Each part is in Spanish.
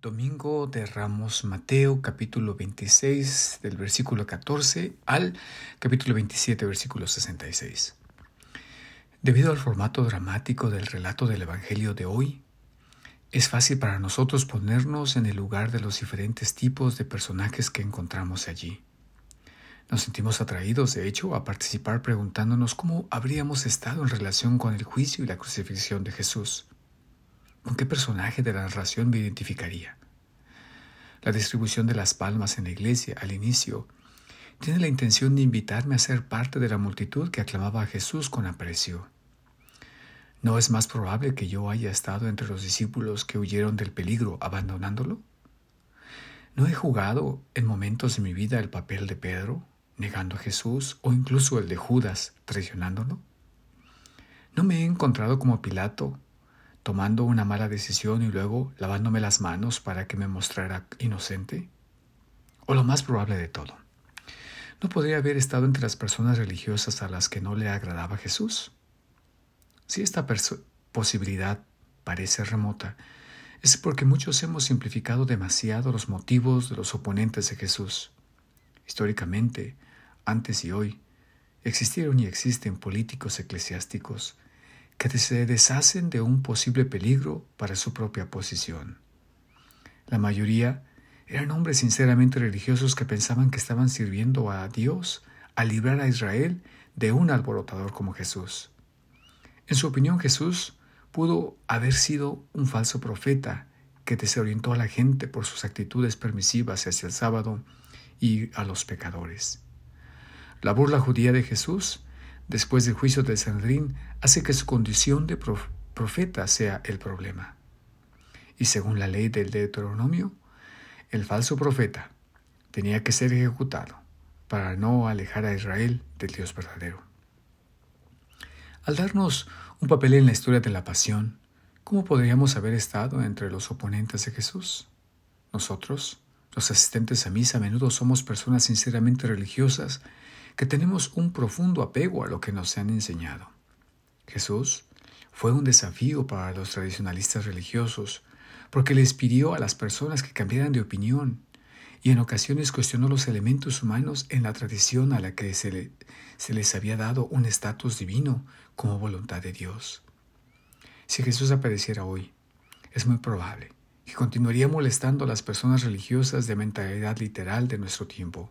Domingo de Ramos Mateo capítulo 26 del versículo 14 al capítulo 27 versículo 66. Debido al formato dramático del relato del Evangelio de hoy, es fácil para nosotros ponernos en el lugar de los diferentes tipos de personajes que encontramos allí. Nos sentimos atraídos, de hecho, a participar preguntándonos cómo habríamos estado en relación con el juicio y la crucifixión de Jesús. ¿Con qué personaje de la narración me identificaría? La distribución de las palmas en la iglesia al inicio tiene la intención de invitarme a ser parte de la multitud que aclamaba a Jesús con aprecio. ¿No es más probable que yo haya estado entre los discípulos que huyeron del peligro abandonándolo? ¿No he jugado en momentos de mi vida el papel de Pedro, negando a Jesús, o incluso el de Judas, traicionándolo? ¿No me he encontrado como Pilato, tomando una mala decisión y luego lavándome las manos para que me mostrara inocente? O lo más probable de todo, ¿no podría haber estado entre las personas religiosas a las que no le agradaba Jesús? Si esta posibilidad parece remota, es porque muchos hemos simplificado demasiado los motivos de los oponentes de Jesús. Históricamente, antes y hoy, existieron y existen políticos eclesiásticos que se deshacen de un posible peligro para su propia posición. La mayoría eran hombres sinceramente religiosos que pensaban que estaban sirviendo a Dios al librar a Israel de un alborotador como Jesús. En su opinión, Jesús pudo haber sido un falso profeta que desorientó a la gente por sus actitudes permisivas hacia el sábado y a los pecadores. La burla judía de Jesús después del juicio de Sanedrín hace que su condición de profeta sea el problema. Y según la ley del Deuteronomio, el falso profeta tenía que ser ejecutado para no alejar a Israel del Dios verdadero. Al darnos un papel en la historia de la pasión, ¿cómo podríamos haber estado entre los oponentes de Jesús? Nosotros, los asistentes a misa, a menudo somos personas sinceramente religiosas que tenemos un profundo apego a lo que nos han enseñado. Jesús fue un desafío para los tradicionalistas religiosos porque les pidió a las personas que cambiaran de opinión y en ocasiones cuestionó los elementos humanos en la tradición a la que se, se les había dado un estatus divino como voluntad de Dios. Si Jesús apareciera hoy, es muy probable que continuaría molestando a las personas religiosas de mentalidad literal de nuestro tiempo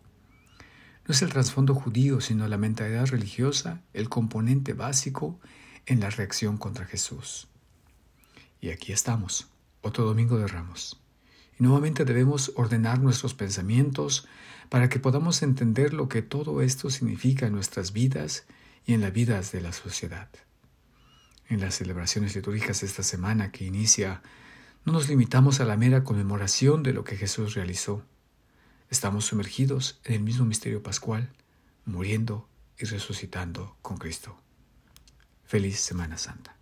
no es el trasfondo judío, sino la mentalidad religiosa el componente básico en la reacción contra Jesús. Y aquí estamos, otro domingo de ramos. Y nuevamente debemos ordenar nuestros pensamientos para que podamos entender lo que todo esto significa en nuestras vidas y en las vidas de la sociedad. En las celebraciones litúrgicas de esta semana que inicia, no nos limitamos a la mera conmemoración de lo que Jesús realizó, Estamos sumergidos en el mismo misterio pascual, muriendo y resucitando con Cristo. Feliz Semana Santa.